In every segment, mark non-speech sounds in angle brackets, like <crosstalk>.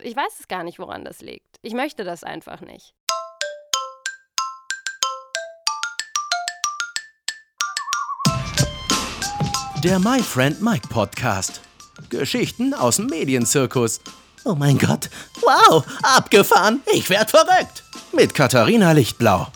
Ich weiß es gar nicht, woran das liegt. Ich möchte das einfach nicht. Der My Friend Mike Podcast. Geschichten aus dem Medienzirkus. Oh mein Gott. Wow, abgefahren. Ich werd verrückt. Mit Katharina Lichtblau.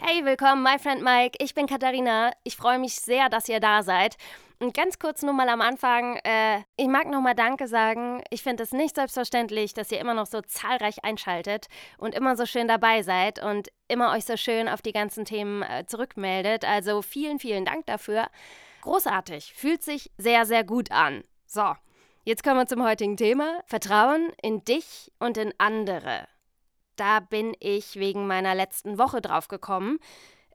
Hey, willkommen, My Friend Mike. Ich bin Katharina. Ich freue mich sehr, dass ihr da seid. Und ganz kurz nur mal am Anfang, äh, ich mag nochmal Danke sagen. Ich finde es nicht selbstverständlich, dass ihr immer noch so zahlreich einschaltet und immer so schön dabei seid und immer euch so schön auf die ganzen Themen äh, zurückmeldet. Also vielen, vielen Dank dafür. Großartig, fühlt sich sehr, sehr gut an. So, jetzt kommen wir zum heutigen Thema. Vertrauen in dich und in andere. Da bin ich wegen meiner letzten Woche drauf gekommen.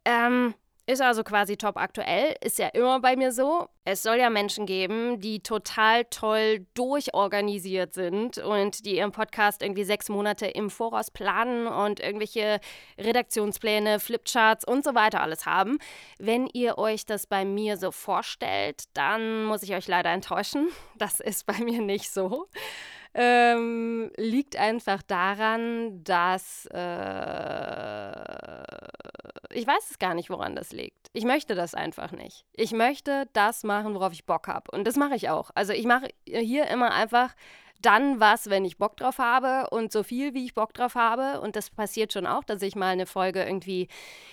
Ähm, ist also quasi top aktuell, ist ja immer bei mir so. Es soll ja Menschen geben, die total toll durchorganisiert sind und die ihren Podcast irgendwie sechs Monate im Voraus planen und irgendwelche Redaktionspläne, Flipcharts und so weiter alles haben. Wenn ihr euch das bei mir so vorstellt, dann muss ich euch leider enttäuschen. <laughs> Das ist bei mir nicht so. Ähm, liegt einfach daran, dass äh, ich weiß es gar nicht, woran das liegt. Ich möchte das einfach nicht. Ich möchte das machen, worauf ich Bock habe. Und das mache ich auch. Also ich mache hier immer einfach dann was, wenn ich Bock drauf habe und so viel, wie ich Bock drauf habe. Und das passiert schon auch, dass ich mal eine Folge irgendwie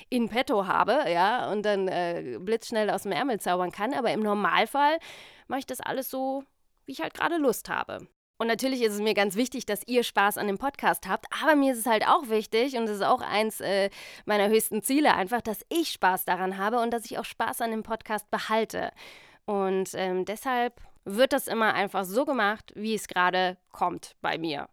in petto habe, ja, und dann äh, blitzschnell aus dem Ärmel zaubern kann. Aber im Normalfall mache ich das alles so, wie ich halt gerade Lust habe. Und natürlich ist es mir ganz wichtig, dass ihr Spaß an dem Podcast habt, aber mir ist es halt auch wichtig und es ist auch eins äh, meiner höchsten Ziele einfach, dass ich Spaß daran habe und dass ich auch Spaß an dem Podcast behalte. Und ähm, deshalb wird das immer einfach so gemacht, wie es gerade kommt bei mir.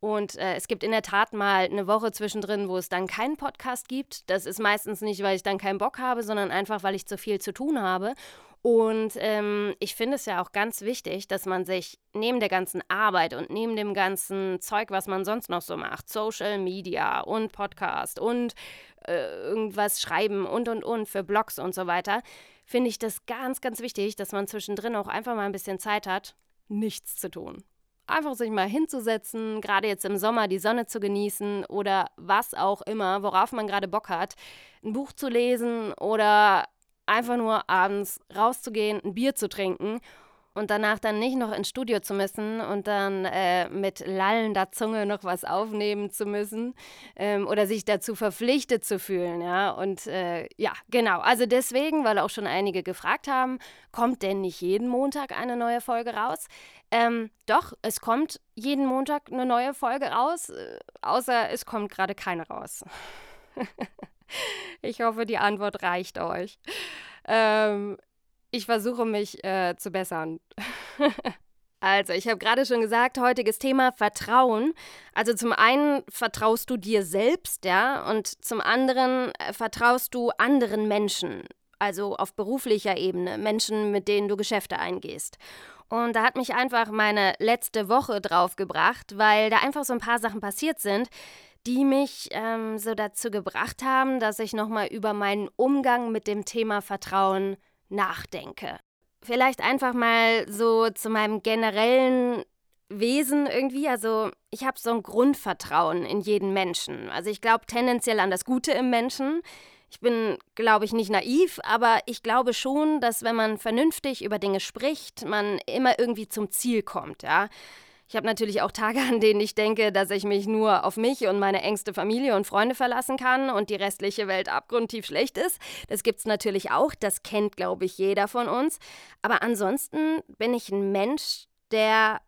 Und äh, es gibt in der Tat mal eine Woche zwischendrin, wo es dann keinen Podcast gibt. Das ist meistens nicht, weil ich dann keinen Bock habe, sondern einfach, weil ich zu viel zu tun habe. Und ähm, ich finde es ja auch ganz wichtig, dass man sich neben der ganzen Arbeit und neben dem ganzen Zeug, was man sonst noch so macht, Social Media und Podcast und äh, irgendwas schreiben und und und für Blogs und so weiter, finde ich das ganz, ganz wichtig, dass man zwischendrin auch einfach mal ein bisschen Zeit hat, nichts zu tun. Einfach sich mal hinzusetzen, gerade jetzt im Sommer die Sonne zu genießen oder was auch immer, worauf man gerade Bock hat, ein Buch zu lesen oder einfach nur abends rauszugehen, ein Bier zu trinken und danach dann nicht noch ins Studio zu müssen und dann äh, mit lallender Zunge noch was aufnehmen zu müssen ähm, oder sich dazu verpflichtet zu fühlen, ja. Und äh, ja, genau. Also deswegen, weil auch schon einige gefragt haben, kommt denn nicht jeden Montag eine neue Folge raus? Ähm, doch, es kommt jeden Montag eine neue Folge raus, äh, außer es kommt gerade keine raus. <laughs> Ich hoffe, die Antwort reicht euch. Ähm, ich versuche mich äh, zu bessern. <laughs> also, ich habe gerade schon gesagt, heutiges Thema Vertrauen. Also zum einen vertraust du dir selbst, ja, und zum anderen äh, vertraust du anderen Menschen. Also auf beruflicher Ebene, Menschen, mit denen du Geschäfte eingehst. Und da hat mich einfach meine letzte Woche drauf gebracht, weil da einfach so ein paar Sachen passiert sind, die mich ähm, so dazu gebracht haben, dass ich nochmal über meinen Umgang mit dem Thema Vertrauen nachdenke. Vielleicht einfach mal so zu meinem generellen Wesen irgendwie. Also ich habe so ein Grundvertrauen in jeden Menschen. Also ich glaube tendenziell an das Gute im Menschen. Ich bin, glaube ich, nicht naiv, aber ich glaube schon, dass wenn man vernünftig über Dinge spricht, man immer irgendwie zum Ziel kommt, ja. Ich habe natürlich auch Tage, an denen ich denke, dass ich mich nur auf mich und meine engste Familie und Freunde verlassen kann und die restliche Welt abgrundtief schlecht ist. Das gibt es natürlich auch, das kennt, glaube ich, jeder von uns. Aber ansonsten bin ich ein Mensch, der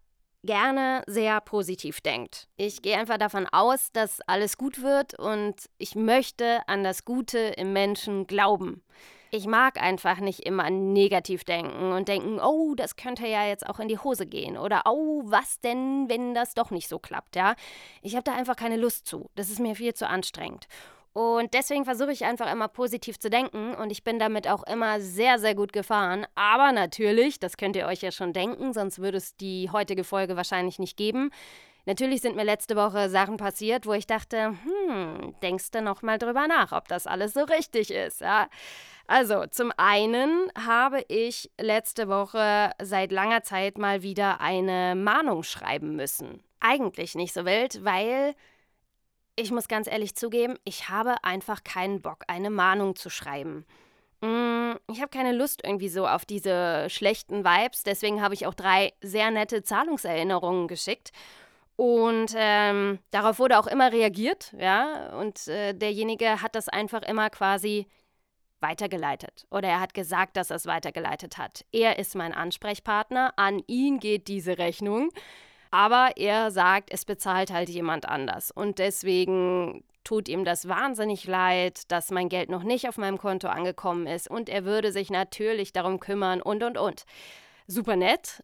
gerne sehr positiv denkt. Ich gehe einfach davon aus, dass alles gut wird und ich möchte an das Gute im Menschen glauben ich mag einfach nicht immer negativ denken und denken, oh, das könnte ja jetzt auch in die Hose gehen oder oh, was denn, wenn das doch nicht so klappt, ja? Ich habe da einfach keine Lust zu. Das ist mir viel zu anstrengend. Und deswegen versuche ich einfach immer positiv zu denken und ich bin damit auch immer sehr, sehr gut gefahren. Aber natürlich, das könnt ihr euch ja schon denken, sonst würde es die heutige Folge wahrscheinlich nicht geben. Natürlich sind mir letzte Woche Sachen passiert, wo ich dachte, hm, denkst du noch mal drüber nach, ob das alles so richtig ist, ja? Also, zum einen habe ich letzte Woche seit langer Zeit mal wieder eine Mahnung schreiben müssen. Eigentlich nicht so wild, weil ich muss ganz ehrlich zugeben, ich habe einfach keinen Bock, eine Mahnung zu schreiben. Mm, ich habe keine Lust irgendwie so auf diese schlechten Vibes, deswegen habe ich auch drei sehr nette Zahlungserinnerungen geschickt. Und ähm, darauf wurde auch immer reagiert, ja. Und äh, derjenige hat das einfach immer quasi weitergeleitet. Oder er hat gesagt, dass er es weitergeleitet hat. Er ist mein Ansprechpartner, an ihn geht diese Rechnung. Aber er sagt, es bezahlt halt jemand anders. Und deswegen tut ihm das wahnsinnig leid, dass mein Geld noch nicht auf meinem Konto angekommen ist. Und er würde sich natürlich darum kümmern und, und, und. Super nett.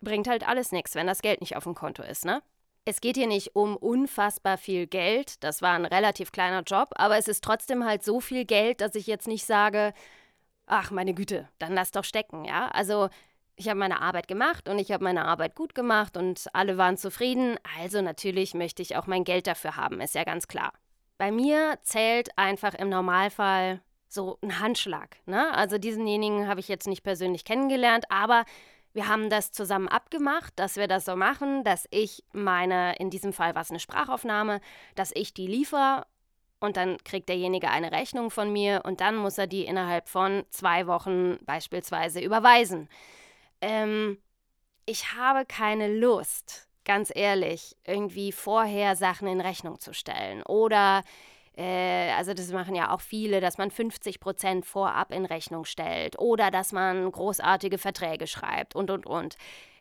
Bringt halt alles nichts, wenn das Geld nicht auf dem Konto ist, ne? Es geht hier nicht um unfassbar viel Geld. Das war ein relativ kleiner Job, aber es ist trotzdem halt so viel Geld, dass ich jetzt nicht sage, ach meine Güte, dann lass doch stecken, ja? Also ich habe meine Arbeit gemacht und ich habe meine Arbeit gut gemacht und alle waren zufrieden. Also natürlich möchte ich auch mein Geld dafür haben, ist ja ganz klar. Bei mir zählt einfach im Normalfall so ein Handschlag. Ne? Also diesenjenigen habe ich jetzt nicht persönlich kennengelernt, aber wir haben das zusammen abgemacht, dass wir das so machen, dass ich meine, in diesem Fall war es eine Sprachaufnahme, dass ich die liefere und dann kriegt derjenige eine Rechnung von mir und dann muss er die innerhalb von zwei Wochen beispielsweise überweisen. Ähm, ich habe keine Lust, ganz ehrlich, irgendwie vorher Sachen in Rechnung zu stellen. Oder, äh, also das machen ja auch viele, dass man 50 Prozent vorab in Rechnung stellt. Oder dass man großartige Verträge schreibt und, und, und.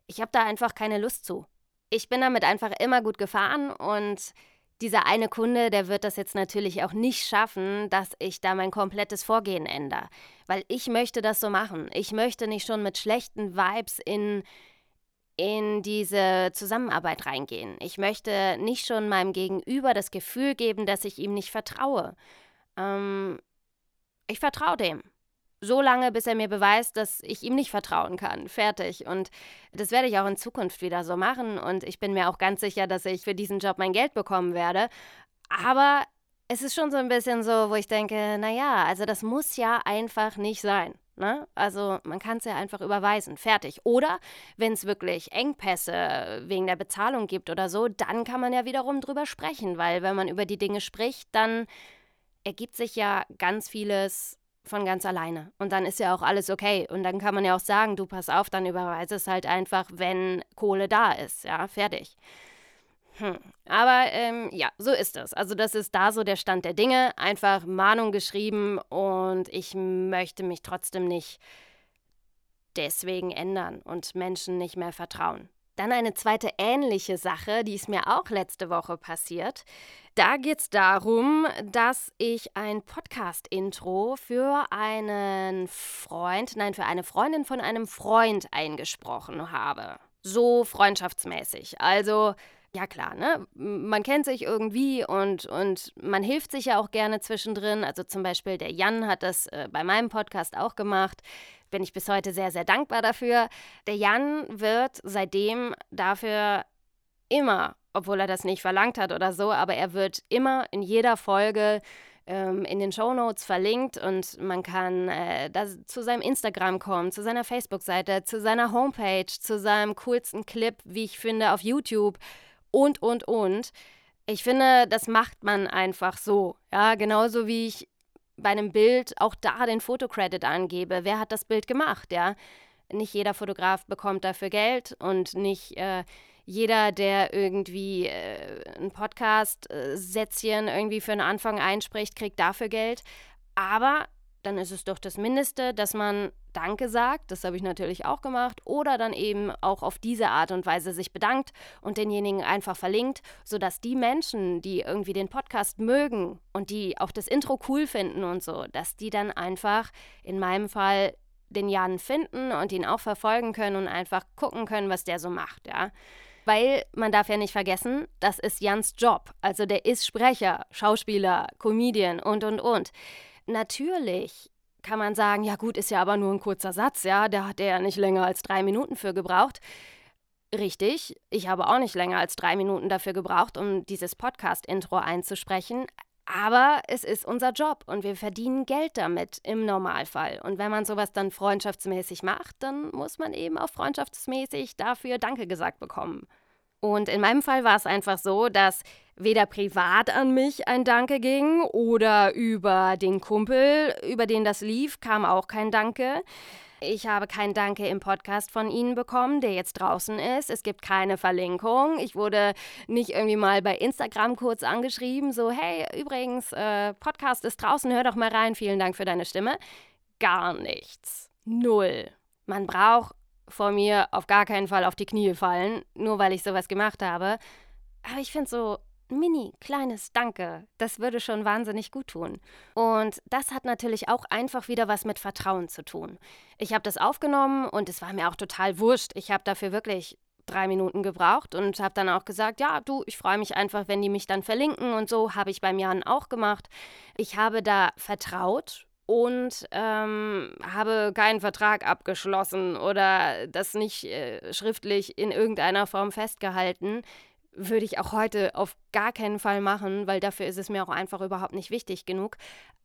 Ich habe da einfach keine Lust zu. Ich bin damit einfach immer gut gefahren und dieser eine Kunde, der wird das jetzt natürlich auch nicht schaffen, dass ich da mein komplettes Vorgehen ändere. Weil ich möchte das so machen. Ich möchte nicht schon mit schlechten Vibes in, in diese Zusammenarbeit reingehen. Ich möchte nicht schon meinem Gegenüber das Gefühl geben, dass ich ihm nicht vertraue. Ähm, ich vertraue dem so lange, bis er mir beweist, dass ich ihm nicht vertrauen kann. Fertig. Und das werde ich auch in Zukunft wieder so machen. Und ich bin mir auch ganz sicher, dass ich für diesen Job mein Geld bekommen werde. Aber es ist schon so ein bisschen so, wo ich denke, naja, also das muss ja einfach nicht sein. Ne? Also man kann es ja einfach überweisen. Fertig. Oder wenn es wirklich Engpässe wegen der Bezahlung gibt oder so, dann kann man ja wiederum drüber sprechen. Weil wenn man über die Dinge spricht, dann ergibt sich ja ganz vieles von ganz alleine. Und dann ist ja auch alles okay. Und dann kann man ja auch sagen, du pass auf, dann überweise es halt einfach, wenn Kohle da ist. Ja, fertig. Hm. Aber ähm, ja, so ist es. Also das ist da so der Stand der Dinge. Einfach Mahnung geschrieben und ich möchte mich trotzdem nicht deswegen ändern und Menschen nicht mehr vertrauen. Dann eine zweite ähnliche Sache, die ist mir auch letzte Woche passiert. Da geht es darum, dass ich ein Podcast-Intro für einen Freund, nein, für eine Freundin von einem Freund eingesprochen habe. So freundschaftsmäßig. Also, ja klar, ne? Man kennt sich irgendwie und, und man hilft sich ja auch gerne zwischendrin. Also zum Beispiel der Jan hat das äh, bei meinem Podcast auch gemacht bin ich bis heute sehr, sehr dankbar dafür. Der Jan wird seitdem dafür immer, obwohl er das nicht verlangt hat oder so, aber er wird immer in jeder Folge ähm, in den Show Notes verlinkt und man kann äh, zu seinem Instagram kommen, zu seiner Facebook-Seite, zu seiner Homepage, zu seinem coolsten Clip, wie ich finde, auf YouTube und, und, und. Ich finde, das macht man einfach so. Ja, genauso wie ich bei einem Bild auch da den Fotocredit angebe. Wer hat das Bild gemacht, ja? Nicht jeder Fotograf bekommt dafür Geld und nicht äh, jeder, der irgendwie äh, ein Podcast-Sätzchen irgendwie für einen Anfang einspricht, kriegt dafür Geld. Aber dann ist es doch das Mindeste, dass man Danke sagt, das habe ich natürlich auch gemacht, oder dann eben auch auf diese Art und Weise sich bedankt und denjenigen einfach verlinkt, sodass die Menschen, die irgendwie den Podcast mögen und die auch das Intro cool finden und so, dass die dann einfach in meinem Fall den Jan finden und ihn auch verfolgen können und einfach gucken können, was der so macht, ja. Weil man darf ja nicht vergessen, das ist Jans Job. Also der ist Sprecher, Schauspieler, Comedian und und und. Natürlich kann man sagen, ja gut, ist ja aber nur ein kurzer Satz, ja, da hat er ja nicht länger als drei Minuten für gebraucht. Richtig, ich habe auch nicht länger als drei Minuten dafür gebraucht, um dieses Podcast-Intro einzusprechen. Aber es ist unser Job und wir verdienen Geld damit im Normalfall. Und wenn man sowas dann freundschaftsmäßig macht, dann muss man eben auch freundschaftsmäßig dafür Danke gesagt bekommen. Und in meinem Fall war es einfach so, dass weder privat an mich ein Danke ging oder über den Kumpel, über den das lief, kam auch kein Danke. Ich habe kein Danke im Podcast von Ihnen bekommen, der jetzt draußen ist. Es gibt keine Verlinkung. Ich wurde nicht irgendwie mal bei Instagram kurz angeschrieben, so, hey, übrigens, äh, Podcast ist draußen, hör doch mal rein, vielen Dank für deine Stimme. Gar nichts. Null. Man braucht vor mir auf gar keinen Fall auf die Knie fallen, nur weil ich sowas gemacht habe. Aber ich finde so mini kleines Danke, das würde schon wahnsinnig gut tun. Und das hat natürlich auch einfach wieder was mit Vertrauen zu tun. Ich habe das aufgenommen und es war mir auch total wurscht. Ich habe dafür wirklich drei Minuten gebraucht und habe dann auch gesagt, ja, du, ich freue mich einfach, wenn die mich dann verlinken und so habe ich beim Jan auch gemacht. Ich habe da vertraut und ähm, habe keinen Vertrag abgeschlossen oder das nicht äh, schriftlich in irgendeiner Form festgehalten würde ich auch heute auf gar keinen Fall machen, weil dafür ist es mir auch einfach überhaupt nicht wichtig genug.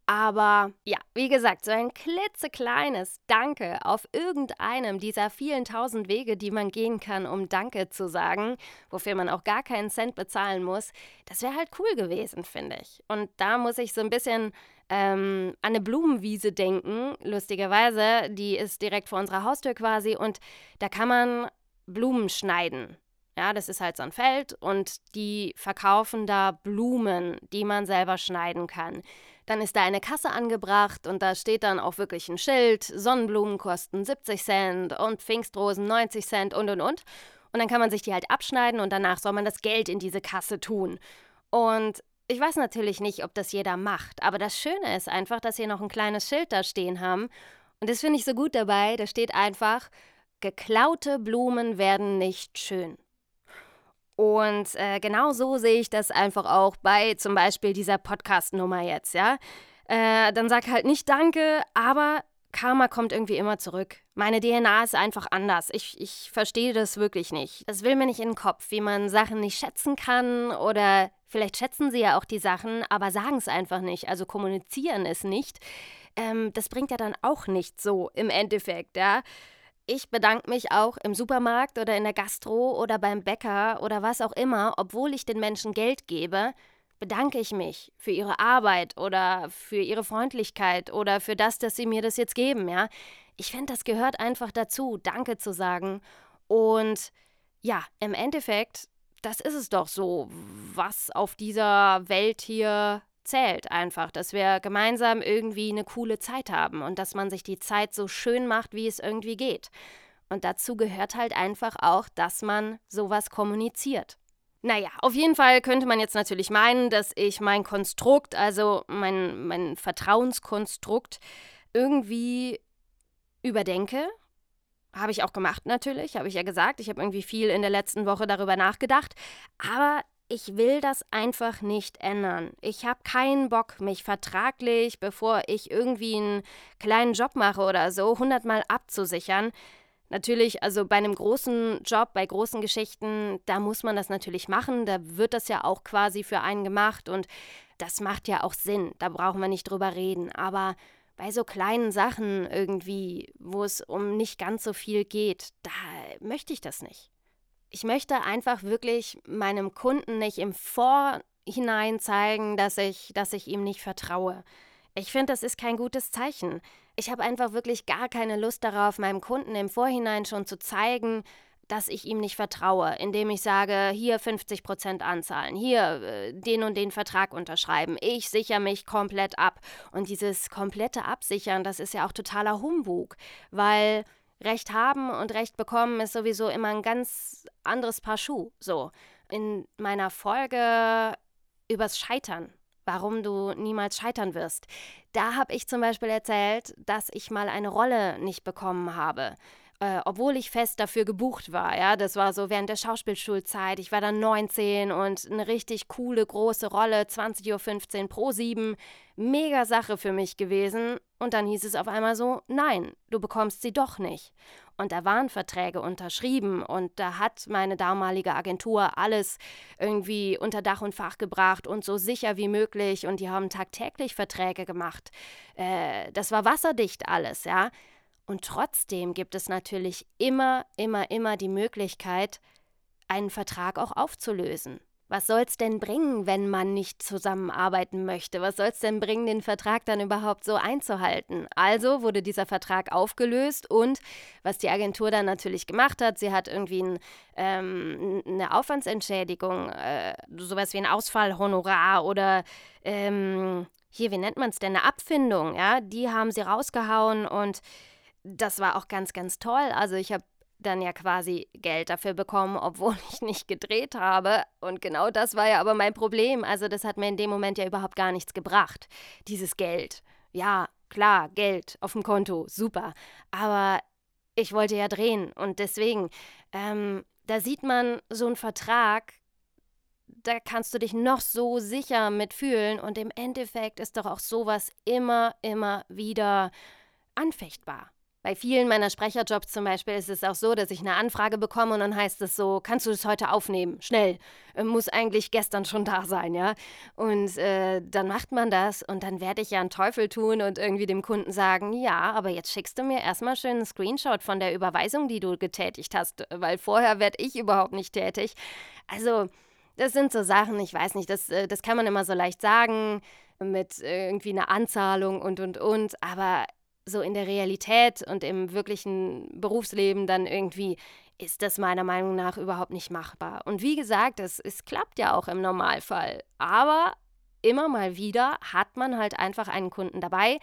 Aber ja, wie gesagt, so ein klitzekleines Danke auf irgendeinem dieser vielen tausend Wege, die man gehen kann, um Danke zu sagen, wofür man auch gar keinen Cent bezahlen muss, das wäre halt cool gewesen, finde ich. Und da muss ich so ein bisschen ähm, an eine Blumenwiese denken, lustigerweise. Die ist direkt vor unserer Haustür quasi und da kann man Blumen schneiden. Ja, das ist halt so ein Feld und die verkaufen da Blumen, die man selber schneiden kann. Dann ist da eine Kasse angebracht und da steht dann auch wirklich ein Schild, Sonnenblumen kosten 70 Cent und Pfingstrosen 90 Cent und und und. Und dann kann man sich die halt abschneiden und danach soll man das Geld in diese Kasse tun. Und ich weiß natürlich nicht, ob das jeder macht, aber das Schöne ist einfach, dass sie noch ein kleines Schild da stehen haben. Und das finde ich so gut dabei. Da steht einfach, geklaute Blumen werden nicht schön. Und äh, genau so sehe ich das einfach auch bei zum Beispiel dieser Podcast-Nummer jetzt, ja. Äh, dann sag halt nicht Danke, aber Karma kommt irgendwie immer zurück. Meine DNA ist einfach anders. Ich, ich verstehe das wirklich nicht. Das will mir nicht in den Kopf, wie man Sachen nicht schätzen kann oder vielleicht schätzen sie ja auch die Sachen, aber sagen es einfach nicht, also kommunizieren es nicht. Ähm, das bringt ja dann auch nicht so im Endeffekt, ja. Ich bedanke mich auch im Supermarkt oder in der Gastro oder beim Bäcker oder was auch immer, obwohl ich den Menschen Geld gebe, bedanke ich mich für ihre Arbeit oder für ihre Freundlichkeit oder für das, dass sie mir das jetzt geben, ja. Ich finde, das gehört einfach dazu, Danke zu sagen. Und ja, im Endeffekt, das ist es doch so, was auf dieser Welt hier zählt einfach, dass wir gemeinsam irgendwie eine coole Zeit haben und dass man sich die Zeit so schön macht, wie es irgendwie geht. Und dazu gehört halt einfach auch, dass man sowas kommuniziert. Naja, auf jeden Fall könnte man jetzt natürlich meinen, dass ich mein Konstrukt, also mein, mein Vertrauenskonstrukt, irgendwie überdenke. Habe ich auch gemacht natürlich, habe ich ja gesagt. Ich habe irgendwie viel in der letzten Woche darüber nachgedacht. Aber ich will das einfach nicht ändern. Ich habe keinen Bock, mich vertraglich, bevor ich irgendwie einen kleinen Job mache oder so, hundertmal abzusichern. Natürlich, also bei einem großen Job, bei großen Geschichten, da muss man das natürlich machen. Da wird das ja auch quasi für einen gemacht und das macht ja auch Sinn. Da brauchen wir nicht drüber reden. Aber bei so kleinen Sachen irgendwie, wo es um nicht ganz so viel geht, da möchte ich das nicht. Ich möchte einfach wirklich meinem Kunden nicht im Vorhinein zeigen, dass ich, dass ich ihm nicht vertraue. Ich finde, das ist kein gutes Zeichen. Ich habe einfach wirklich gar keine Lust darauf, meinem Kunden im Vorhinein schon zu zeigen, dass ich ihm nicht vertraue, indem ich sage, hier 50% anzahlen, hier äh, den und den Vertrag unterschreiben, ich sichere mich komplett ab. Und dieses komplette Absichern, das ist ja auch totaler Humbug, weil Recht haben und Recht bekommen ist sowieso immer ein ganz anderes Paar Schuh. So, in meiner Folge übers Scheitern, warum du niemals scheitern wirst, da habe ich zum Beispiel erzählt, dass ich mal eine Rolle nicht bekommen habe, äh, obwohl ich fest dafür gebucht war. Ja, das war so während der Schauspielschulzeit. Ich war dann 19 und eine richtig coole große Rolle, 20.15 Uhr pro 7. Mega Sache für mich gewesen. Und dann hieß es auf einmal so: Nein, du bekommst sie doch nicht. Und da waren Verträge unterschrieben und da hat meine damalige Agentur alles irgendwie unter Dach und Fach gebracht und so sicher wie möglich und die haben tagtäglich Verträge gemacht. Äh, das war wasserdicht alles, ja. Und trotzdem gibt es natürlich immer, immer, immer die Möglichkeit, einen Vertrag auch aufzulösen. Was soll es denn bringen, wenn man nicht zusammenarbeiten möchte? Was soll es denn bringen, den Vertrag dann überhaupt so einzuhalten? Also wurde dieser Vertrag aufgelöst und was die Agentur dann natürlich gemacht hat, sie hat irgendwie ein, ähm, eine Aufwandsentschädigung, äh, sowas wie ein Ausfallhonorar oder ähm, hier, wie nennt man es denn, eine Abfindung, ja, die haben sie rausgehauen und das war auch ganz, ganz toll. Also ich habe dann ja quasi Geld dafür bekommen, obwohl <laughs> ich nicht gedreht habe. Und genau das war ja aber mein Problem. Also das hat mir in dem Moment ja überhaupt gar nichts gebracht, dieses Geld. Ja, klar, Geld auf dem Konto, super. Aber ich wollte ja drehen und deswegen, ähm, da sieht man so einen Vertrag, da kannst du dich noch so sicher mitfühlen und im Endeffekt ist doch auch sowas immer, immer wieder anfechtbar. Bei vielen meiner Sprecherjobs zum Beispiel ist es auch so, dass ich eine Anfrage bekomme und dann heißt es so, kannst du das heute aufnehmen? Schnell. Äh, muss eigentlich gestern schon da sein, ja? Und äh, dann macht man das und dann werde ich ja einen Teufel tun und irgendwie dem Kunden sagen, ja, aber jetzt schickst du mir erstmal schön einen Screenshot von der Überweisung, die du getätigt hast, weil vorher werde ich überhaupt nicht tätig. Also, das sind so Sachen, ich weiß nicht, das, äh, das kann man immer so leicht sagen mit irgendwie einer Anzahlung und und und, aber so in der Realität und im wirklichen Berufsleben dann irgendwie ist das meiner Meinung nach überhaupt nicht machbar. Und wie gesagt, es, es klappt ja auch im Normalfall. Aber immer mal wieder hat man halt einfach einen Kunden dabei,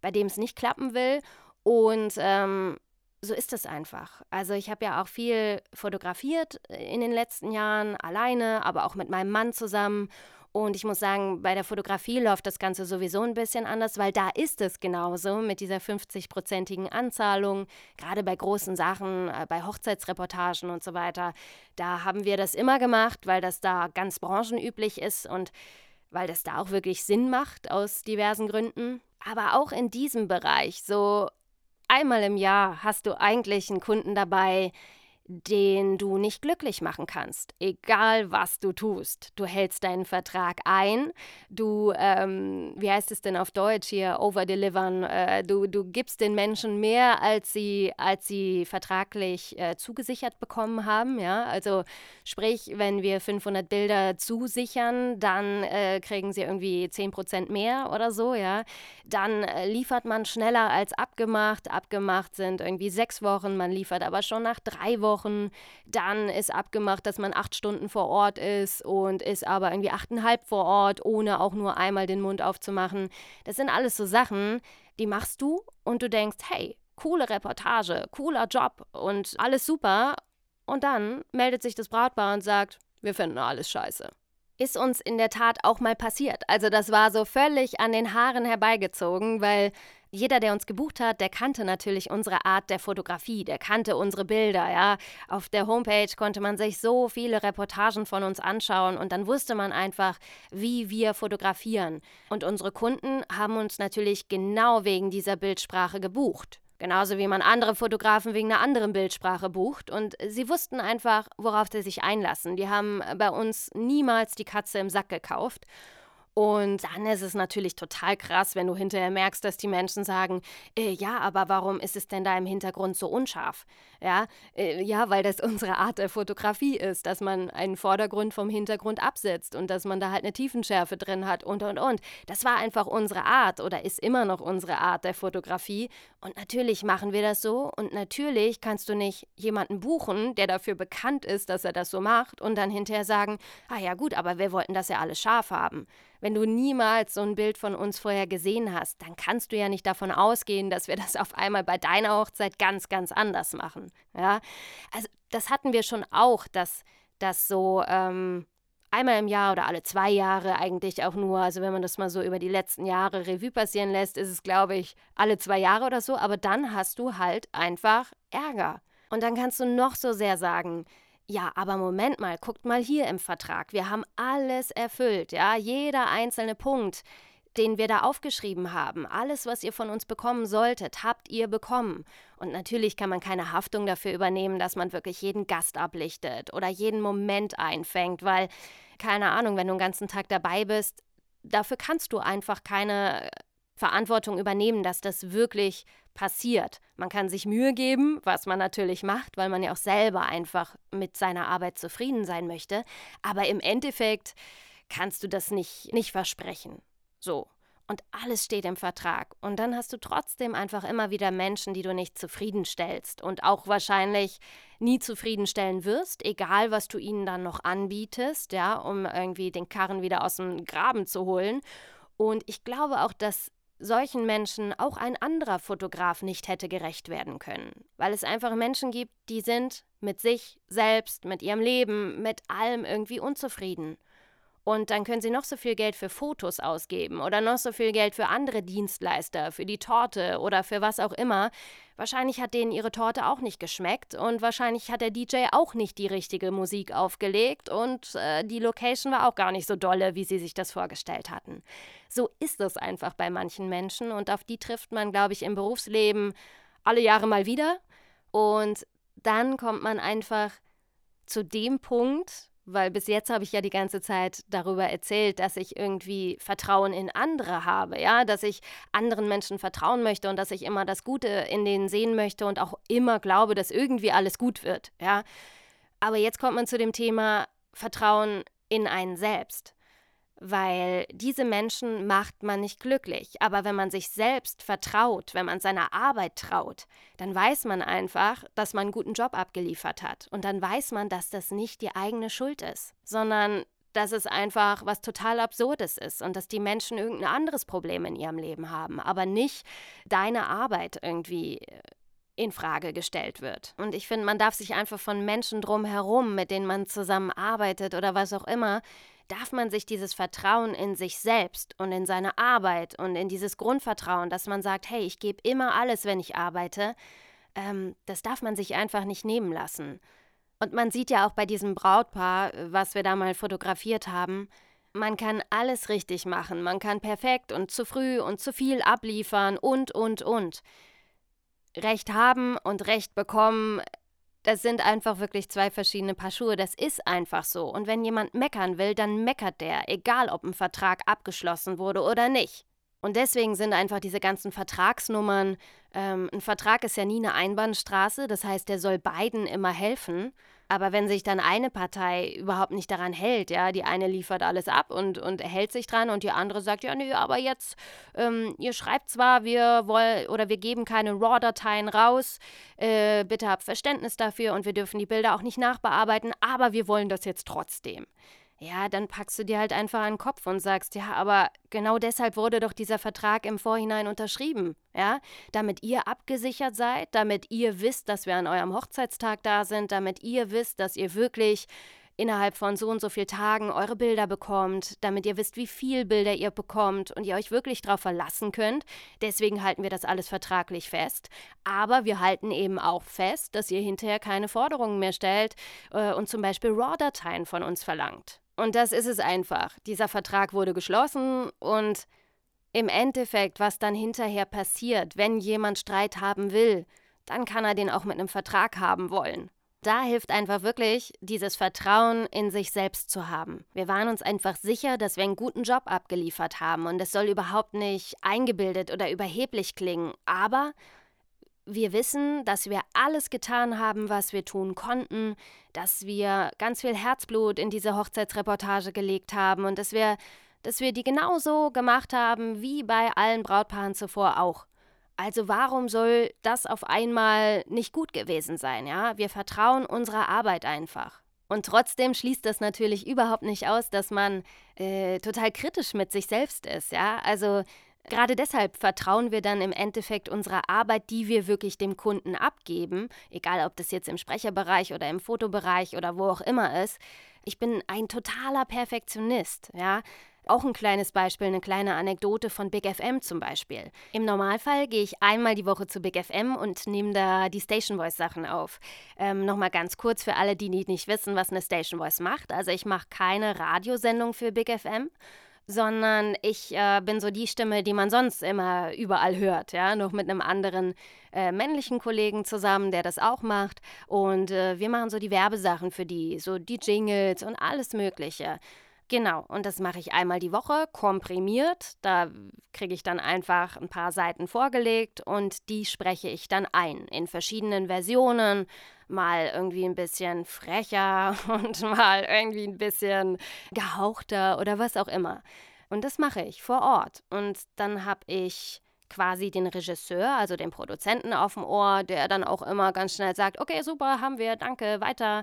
bei dem es nicht klappen will. Und ähm, so ist es einfach. Also ich habe ja auch viel fotografiert in den letzten Jahren, alleine, aber auch mit meinem Mann zusammen. Und ich muss sagen, bei der Fotografie läuft das Ganze sowieso ein bisschen anders, weil da ist es genauso mit dieser 50-prozentigen Anzahlung, gerade bei großen Sachen, äh, bei Hochzeitsreportagen und so weiter. Da haben wir das immer gemacht, weil das da ganz branchenüblich ist und weil das da auch wirklich Sinn macht aus diversen Gründen. Aber auch in diesem Bereich, so einmal im Jahr hast du eigentlich einen Kunden dabei, den du nicht glücklich machen kannst, egal was du tust. Du hältst deinen Vertrag ein, du, ähm, wie heißt es denn auf Deutsch hier, overdelivern, äh, du, du gibst den Menschen mehr, als sie, als sie vertraglich äh, zugesichert bekommen haben, ja, also sprich, wenn wir 500 Bilder zusichern, dann äh, kriegen sie irgendwie 10% mehr oder so, ja, dann äh, liefert man schneller als abgemacht, abgemacht sind irgendwie sechs Wochen, man liefert aber schon nach drei Wochen, Wochen. Dann ist abgemacht, dass man acht Stunden vor Ort ist und ist aber irgendwie achteinhalb vor Ort, ohne auch nur einmal den Mund aufzumachen. Das sind alles so Sachen, die machst du und du denkst, hey, coole Reportage, cooler Job und alles super. Und dann meldet sich das Brautpaar und sagt, wir finden alles scheiße ist uns in der Tat auch mal passiert. Also das war so völlig an den Haaren herbeigezogen, weil jeder, der uns gebucht hat, der kannte natürlich unsere Art der Fotografie, der kannte unsere Bilder, ja. Auf der Homepage konnte man sich so viele Reportagen von uns anschauen und dann wusste man einfach, wie wir fotografieren. Und unsere Kunden haben uns natürlich genau wegen dieser Bildsprache gebucht. Genauso wie man andere Fotografen wegen einer anderen Bildsprache bucht. Und sie wussten einfach, worauf sie sich einlassen. Die haben bei uns niemals die Katze im Sack gekauft. Und dann ist es natürlich total krass, wenn du hinterher merkst, dass die Menschen sagen, äh, ja, aber warum ist es denn da im Hintergrund so unscharf? Ja, äh, ja, weil das <laughs> unsere Art der Fotografie ist, dass man einen Vordergrund vom Hintergrund absetzt und dass man da halt eine Tiefenschärfe drin hat und und und. Das war einfach unsere Art oder ist immer noch unsere Art der Fotografie. Und natürlich machen wir das so und natürlich kannst du nicht jemanden buchen, der dafür bekannt ist, dass er das so macht und dann hinterher sagen, ah ja gut, aber wir wollten das ja alles scharf haben. Wenn du niemals so ein Bild von uns vorher gesehen hast, dann kannst du ja nicht davon ausgehen, dass wir <laughs> das auf einmal bei deiner Hochzeit ganz, ganz anders machen. Ja? Also das hatten wir schon auch, dass das so ähm, einmal im Jahr oder alle zwei Jahre eigentlich auch nur. Also wenn man das mal so über die letzten Jahre Revue passieren lässt, ist es, glaube ich, alle zwei Jahre oder so. Aber dann hast du halt einfach Ärger. Und dann kannst du noch so sehr sagen, ja, aber Moment mal, guckt mal hier im Vertrag. Wir haben alles erfüllt, ja, jeder einzelne Punkt, den wir da aufgeschrieben haben, alles, was ihr von uns bekommen solltet, habt ihr bekommen. Und natürlich kann man keine Haftung dafür übernehmen, dass man wirklich jeden Gast ablichtet oder jeden Moment einfängt, weil, keine Ahnung, wenn du den ganzen Tag dabei bist, dafür kannst du einfach keine Verantwortung übernehmen, dass das wirklich passiert. Man kann sich Mühe geben, was man natürlich macht, weil man ja auch selber einfach mit seiner Arbeit zufrieden sein möchte. Aber im Endeffekt kannst du das nicht, nicht versprechen. So. Und alles steht im Vertrag. Und dann hast du trotzdem einfach immer wieder Menschen, die du nicht zufriedenstellst und auch wahrscheinlich nie zufriedenstellen wirst, egal was du ihnen dann noch anbietest, ja, um irgendwie den Karren wieder aus dem Graben zu holen. Und ich glaube auch, dass solchen Menschen auch ein anderer Fotograf nicht hätte gerecht werden können, weil es einfach Menschen gibt, die sind mit sich selbst, mit ihrem Leben, mit allem irgendwie unzufrieden. Und dann können sie noch so viel Geld für Fotos ausgeben oder noch so viel Geld für andere Dienstleister, für die Torte oder für was auch immer. Wahrscheinlich hat denen ihre Torte auch nicht geschmeckt und wahrscheinlich hat der DJ auch nicht die richtige Musik aufgelegt und äh, die Location war auch gar nicht so dolle, wie sie sich das vorgestellt hatten. So ist es einfach bei manchen Menschen und auf die trifft man, glaube ich, im Berufsleben alle Jahre mal wieder. Und dann kommt man einfach zu dem Punkt, weil bis jetzt habe ich ja die ganze Zeit darüber erzählt, dass ich irgendwie Vertrauen in andere habe, ja, dass ich anderen Menschen vertrauen möchte und dass ich immer das Gute in denen sehen möchte und auch immer glaube, dass irgendwie alles gut wird, ja. Aber jetzt kommt man zu dem Thema Vertrauen in einen selbst weil diese Menschen macht man nicht glücklich. Aber wenn man sich selbst vertraut, wenn man seiner Arbeit traut, dann weiß man einfach, dass man einen guten Job abgeliefert hat. Und dann weiß man, dass das nicht die eigene Schuld ist, sondern dass es einfach was total Absurdes ist und dass die Menschen irgendein anderes Problem in ihrem Leben haben, aber nicht deine Arbeit irgendwie äh, in Frage gestellt wird. Und ich finde, man darf sich einfach von Menschen drumherum, mit denen man zusammenarbeitet oder was auch immer, darf man sich dieses Vertrauen in sich selbst und in seine Arbeit und in dieses Grundvertrauen, dass man sagt, hey, ich gebe immer alles, wenn ich arbeite, ähm, das darf man sich einfach nicht nehmen lassen. Und man sieht ja auch bei diesem Brautpaar, was wir da mal fotografiert haben, man kann alles richtig machen, man kann perfekt und zu früh und zu viel abliefern und, und, und. Recht haben und Recht bekommen, das sind einfach wirklich zwei verschiedene Paar Schuhe. Das ist einfach so. Und wenn jemand meckern will, dann meckert der, egal ob ein Vertrag abgeschlossen wurde oder nicht. Und deswegen sind einfach diese ganzen Vertragsnummern, ähm, ein Vertrag ist ja nie eine Einbahnstraße, das heißt, der soll beiden immer helfen. Aber wenn sich dann eine Partei überhaupt nicht daran hält, ja, die eine liefert alles ab und, und hält sich dran und die andere sagt, ja, nee, aber jetzt, ähm, ihr schreibt zwar, wir wollen oder wir geben keine RAW-Dateien raus, äh, bitte habt Verständnis dafür und wir dürfen die Bilder auch nicht nachbearbeiten, aber wir wollen das jetzt trotzdem ja, dann packst du dir halt einfach an den Kopf und sagst, ja, aber genau deshalb wurde doch dieser Vertrag im Vorhinein unterschrieben, ja, damit ihr abgesichert seid, damit ihr wisst, dass wir an eurem Hochzeitstag da sind, damit ihr wisst, dass ihr wirklich innerhalb von so und so vielen Tagen eure Bilder bekommt, damit ihr wisst, wie viel Bilder ihr bekommt und ihr euch wirklich darauf verlassen könnt. Deswegen halten wir das alles vertraglich fest. Aber wir halten eben auch fest, dass ihr hinterher keine Forderungen mehr stellt äh, und zum Beispiel RAW-Dateien von uns verlangt. Und das ist es einfach. Dieser Vertrag wurde geschlossen und im Endeffekt, was dann hinterher passiert, wenn jemand Streit haben will, dann kann er den auch mit einem Vertrag haben wollen. Da hilft einfach wirklich, dieses Vertrauen in sich selbst zu haben. Wir waren uns einfach sicher, dass wir einen guten Job abgeliefert haben und es soll überhaupt nicht eingebildet oder überheblich klingen, aber wir wissen, dass wir alles getan haben, was wir tun konnten, dass wir ganz viel Herzblut in diese Hochzeitsreportage gelegt haben und dass wir, dass wir die genauso gemacht haben wie bei allen Brautpaaren zuvor auch. Also warum soll das auf einmal nicht gut gewesen sein, ja? Wir vertrauen unserer Arbeit einfach. Und trotzdem schließt das natürlich überhaupt nicht aus, dass man äh, total kritisch mit sich selbst ist, ja? Also Gerade deshalb vertrauen wir dann im Endeffekt unserer Arbeit, die wir wirklich dem Kunden abgeben, egal ob das jetzt im Sprecherbereich oder im Fotobereich oder wo auch immer ist. Ich bin ein totaler Perfektionist, ja. Auch ein kleines Beispiel, eine kleine Anekdote von Big FM zum Beispiel. Im Normalfall gehe ich einmal die Woche zu Big FM und nehme da die Station Voice Sachen auf. Ähm, Nochmal ganz kurz für alle, die nicht wissen, was eine Station Voice macht. Also ich mache keine Radiosendung für Big FM sondern ich äh, bin so die Stimme, die man sonst immer überall hört, ja, noch mit einem anderen äh, männlichen Kollegen zusammen, der das auch macht und äh, wir machen so die Werbesachen für die, so die Jingles und alles Mögliche. Genau, und das mache ich einmal die Woche, komprimiert. Da kriege ich dann einfach ein paar Seiten vorgelegt und die spreche ich dann ein in verschiedenen Versionen. Mal irgendwie ein bisschen frecher <laughs> und mal irgendwie ein bisschen gehauchter oder was auch immer. Und das mache ich vor Ort. Und dann habe ich quasi den Regisseur, also den Produzenten auf dem Ohr, der dann auch immer ganz schnell sagt, okay, super, haben wir, danke, weiter.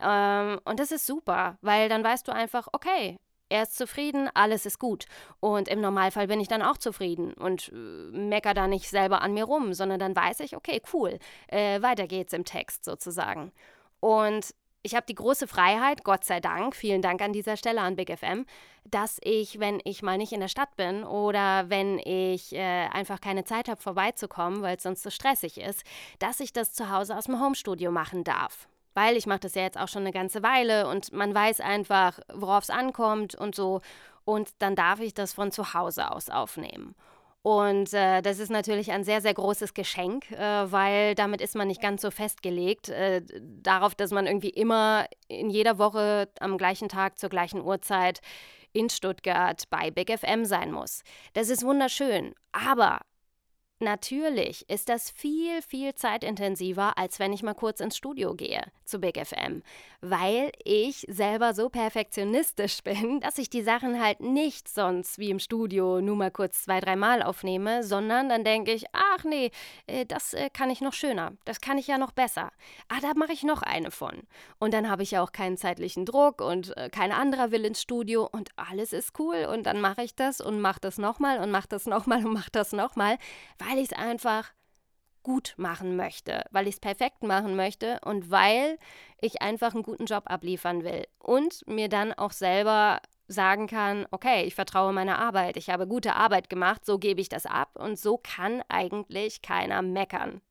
Ähm, und das ist super, weil dann weißt du einfach, okay, er ist zufrieden, alles ist gut. Und im Normalfall bin ich dann auch zufrieden und äh, mecker da nicht selber an mir rum, sondern dann weiß ich, okay, cool, äh, weiter geht's im Text sozusagen. Und ich habe die große Freiheit, Gott sei Dank, vielen Dank an dieser Stelle an Big FM, dass ich, wenn ich mal nicht in der Stadt bin oder wenn ich äh, einfach keine Zeit habe, vorbeizukommen, weil es sonst so stressig ist, dass ich das zu Hause aus dem Homestudio machen darf weil ich mache das ja jetzt auch schon eine ganze Weile und man weiß einfach, worauf es ankommt und so. Und dann darf ich das von zu Hause aus aufnehmen. Und äh, das ist natürlich ein sehr, sehr großes Geschenk, äh, weil damit ist man nicht ganz so festgelegt äh, darauf, dass man irgendwie immer in jeder Woche am gleichen Tag zur gleichen Uhrzeit in Stuttgart bei Big FM sein muss. Das ist wunderschön. Aber Natürlich ist das viel, viel zeitintensiver, als wenn ich mal kurz ins Studio gehe zu Big FM, weil ich selber so perfektionistisch <laughs> bin, dass ich die Sachen halt nicht sonst wie im Studio nur mal kurz zwei, dreimal aufnehme, sondern dann denke ich, ach nee, äh, das äh, kann ich noch schöner, das kann ich ja noch besser. Ah, da mache ich noch eine von. Und dann habe ich ja auch keinen zeitlichen Druck und äh, kein anderer will ins Studio und alles ist cool und dann mache ich das und mache das nochmal und mache das nochmal und mache das nochmal, weil ich es einfach gut machen möchte, weil ich es perfekt machen möchte und weil ich einfach einen guten Job abliefern will und mir dann auch selber sagen kann, okay, ich vertraue meiner Arbeit, ich habe gute Arbeit gemacht, so gebe ich das ab und so kann eigentlich keiner meckern.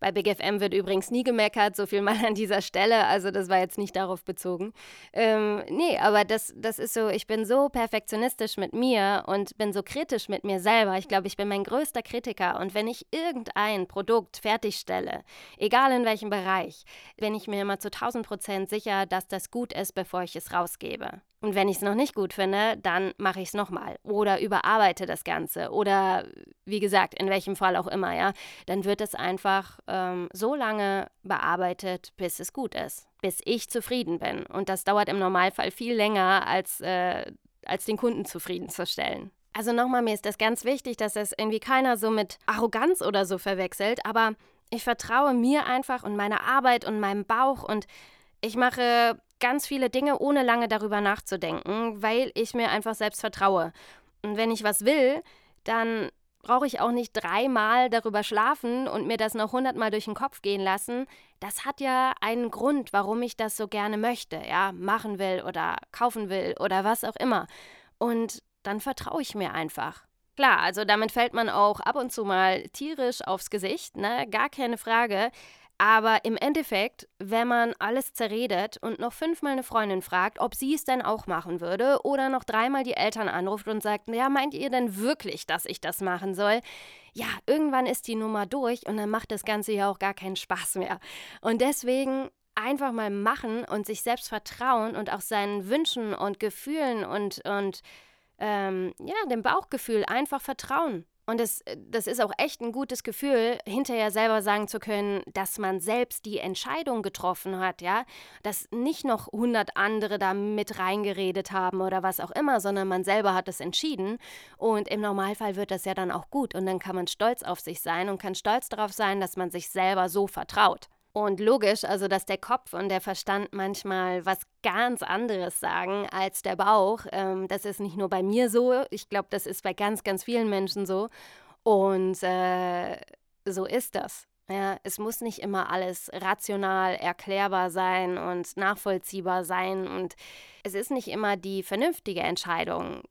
Bei Big FM wird übrigens nie gemeckert, so viel mal an dieser Stelle. Also das war jetzt nicht darauf bezogen. Ähm, nee, aber das, das ist so, ich bin so perfektionistisch mit mir und bin so kritisch mit mir selber. Ich glaube, ich bin mein größter Kritiker. Und wenn ich irgendein Produkt fertigstelle, egal in welchem Bereich, bin ich mir immer zu 1000 Prozent sicher, dass das gut ist, bevor ich es rausgebe. Und wenn ich es noch nicht gut finde, dann mache ich es nochmal oder überarbeite das Ganze oder wie gesagt, in welchem Fall auch immer, ja, dann wird es einfach ähm, so lange bearbeitet, bis es gut ist, bis ich zufrieden bin. Und das dauert im Normalfall viel länger, als, äh, als den Kunden zufriedenzustellen. Also nochmal, mir ist das ganz wichtig, dass das irgendwie keiner so mit Arroganz oder so verwechselt, aber ich vertraue mir einfach und meiner Arbeit und meinem Bauch und ich mache ganz viele Dinge, ohne lange darüber nachzudenken, weil ich mir einfach selbst vertraue. Und wenn ich was will, dann brauche ich auch nicht dreimal darüber schlafen und mir das noch hundertmal durch den Kopf gehen lassen. Das hat ja einen Grund, warum ich das so gerne möchte, ja, machen will oder kaufen will oder was auch immer. Und dann vertraue ich mir einfach. Klar, also damit fällt man auch ab und zu mal tierisch aufs Gesicht, ne? Gar keine Frage. Aber im Endeffekt, wenn man alles zerredet und noch fünfmal eine Freundin fragt, ob sie es denn auch machen würde, oder noch dreimal die Eltern anruft und sagt, ja, meint ihr denn wirklich, dass ich das machen soll? Ja, irgendwann ist die Nummer durch und dann macht das Ganze ja auch gar keinen Spaß mehr. Und deswegen einfach mal machen und sich selbst vertrauen und auch seinen Wünschen und Gefühlen und, und ähm, ja, dem Bauchgefühl einfach vertrauen. Und das, äh, das ist auch echt ein gutes Gefühl, hinterher selber sagen zu können, dass man selbst die Entscheidung getroffen hat, ja. Dass nicht noch hundert andere da mit reingeredet haben oder was auch immer, sondern man selber hat es entschieden. Und im Normalfall wird das ja dann auch gut. Und dann kann man stolz auf sich sein und kann stolz darauf sein, dass man sich selber so vertraut. Und logisch, also dass der Kopf und der Verstand manchmal was ganz anderes sagen als der Bauch. Ähm, das ist nicht nur bei mir so, ich glaube, das ist bei ganz, ganz vielen Menschen so. Und äh, so ist das. Ja, es muss nicht immer alles rational erklärbar sein und nachvollziehbar sein. Und es ist nicht immer die vernünftige Entscheidung,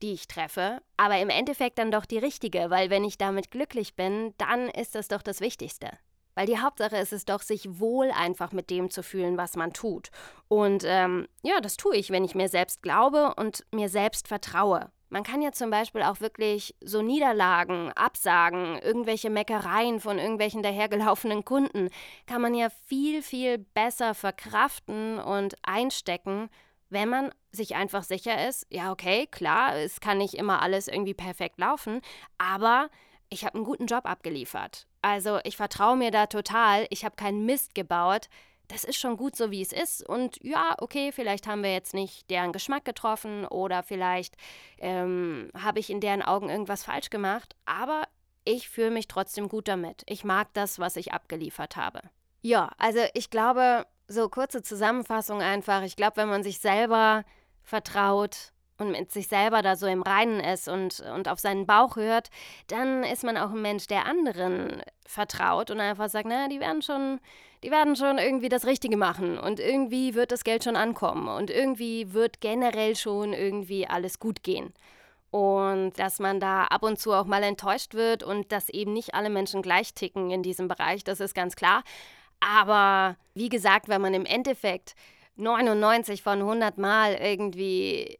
die ich treffe, aber im Endeffekt dann doch die richtige, weil wenn ich damit glücklich bin, dann ist das doch das Wichtigste. Weil die Hauptsache ist es doch, sich wohl einfach mit dem zu fühlen, was man tut. Und ähm, ja, das tue ich, wenn ich mir selbst glaube und mir selbst vertraue. Man kann ja zum Beispiel auch wirklich so Niederlagen, Absagen, irgendwelche Meckereien von irgendwelchen dahergelaufenen Kunden, kann man ja viel, viel besser verkraften und einstecken, wenn man sich einfach sicher ist, ja, okay, klar, es kann nicht immer alles irgendwie perfekt laufen, aber ich habe einen guten Job abgeliefert. Also ich vertraue mir da total, ich habe keinen Mist gebaut. Das ist schon gut so, wie es ist. Und ja, okay, vielleicht haben wir jetzt nicht deren Geschmack getroffen oder vielleicht ähm, habe ich in deren Augen irgendwas falsch gemacht, aber ich fühle mich trotzdem gut damit. Ich mag das, was ich abgeliefert habe. Ja, also ich glaube, so kurze Zusammenfassung einfach. Ich glaube, wenn man sich selber vertraut und mit sich selber da so im Reinen ist und, und auf seinen Bauch hört, dann ist man auch ein Mensch, der anderen vertraut und einfach sagt, na, die werden schon, die werden schon irgendwie das Richtige machen und irgendwie wird das Geld schon ankommen und irgendwie wird generell schon irgendwie alles gut gehen. Und dass man da ab und zu auch mal enttäuscht wird und dass eben nicht alle Menschen gleich ticken in diesem Bereich, das ist ganz klar. Aber wie gesagt, wenn man im Endeffekt 99 von 100 Mal irgendwie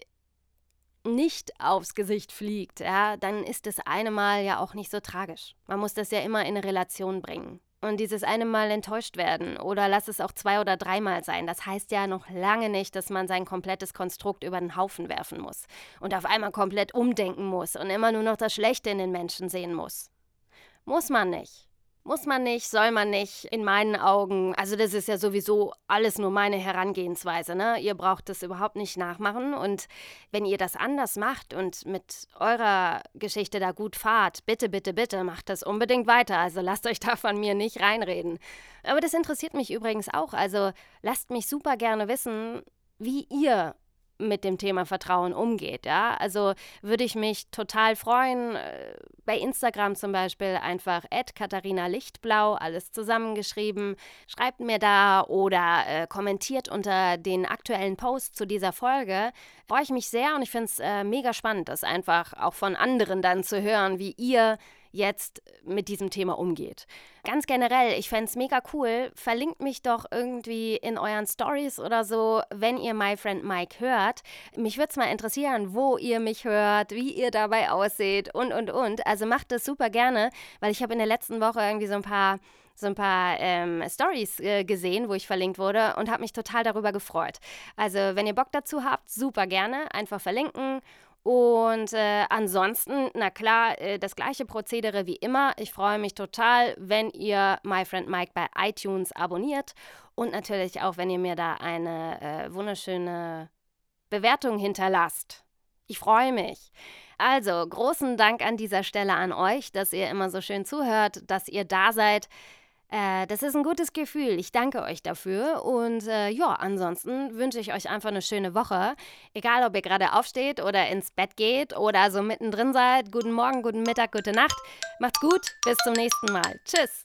nicht aufs Gesicht fliegt, ja, dann ist das eine Mal ja auch nicht so tragisch. Man muss das ja immer in eine Relation bringen. Und dieses eine Mal enttäuscht werden oder lass es auch zwei oder dreimal sein, das heißt ja noch lange nicht, dass man sein komplettes Konstrukt über den Haufen werfen muss und auf einmal komplett umdenken muss und immer nur noch das Schlechte in den Menschen sehen muss. Muss man nicht. Muss man nicht, soll man nicht, in meinen Augen. Also das ist ja sowieso alles nur meine Herangehensweise. Ne? Ihr braucht das überhaupt nicht nachmachen. Und wenn ihr das anders macht und mit eurer Geschichte da gut fahrt, bitte, bitte, bitte, macht das unbedingt weiter. Also lasst euch da von mir nicht reinreden. Aber das interessiert mich übrigens auch. Also lasst mich super gerne wissen, wie ihr mit dem Thema Vertrauen umgeht. Ja? Also würde ich mich total freuen, äh, bei Instagram zum Beispiel einfach Katharina Lichtblau, alles zusammengeschrieben. Schreibt mir da oder äh, kommentiert unter den aktuellen Posts zu dieser Folge. Freue ich mich sehr und ich finde es äh, mega spannend, das einfach auch von anderen dann zu hören, wie ihr jetzt mit diesem Thema umgeht. Ganz generell, ich fände es mega cool, verlinkt mich doch irgendwie in euren Stories oder so, wenn ihr My Friend Mike hört. Mich würde es mal interessieren, wo ihr mich hört, wie ihr dabei aussieht und, und, und. Also macht das super gerne, weil ich habe in der letzten Woche irgendwie so ein paar so ein paar ähm, Stories äh, gesehen, wo ich verlinkt wurde und habe mich total darüber gefreut. Also, wenn ihr Bock dazu habt, super gerne. Einfach verlinken und äh, ansonsten, na klar, äh, das gleiche Prozedere wie immer. Ich freue mich total, wenn ihr My Friend Mike bei iTunes abonniert und natürlich auch, wenn ihr mir da eine äh, wunderschöne Bewertung hinterlasst. Ich freue mich. Also, großen Dank an dieser Stelle an euch, dass ihr immer so schön zuhört, dass ihr da seid. Äh, das ist ein gutes Gefühl. Ich danke euch dafür. Und äh, ja, ansonsten wünsche ich euch einfach eine schöne Woche. Egal, ob ihr gerade aufsteht oder ins Bett geht oder so mittendrin seid. Guten Morgen, guten Mittag, gute Nacht. Macht's gut. Bis zum nächsten Mal. Tschüss.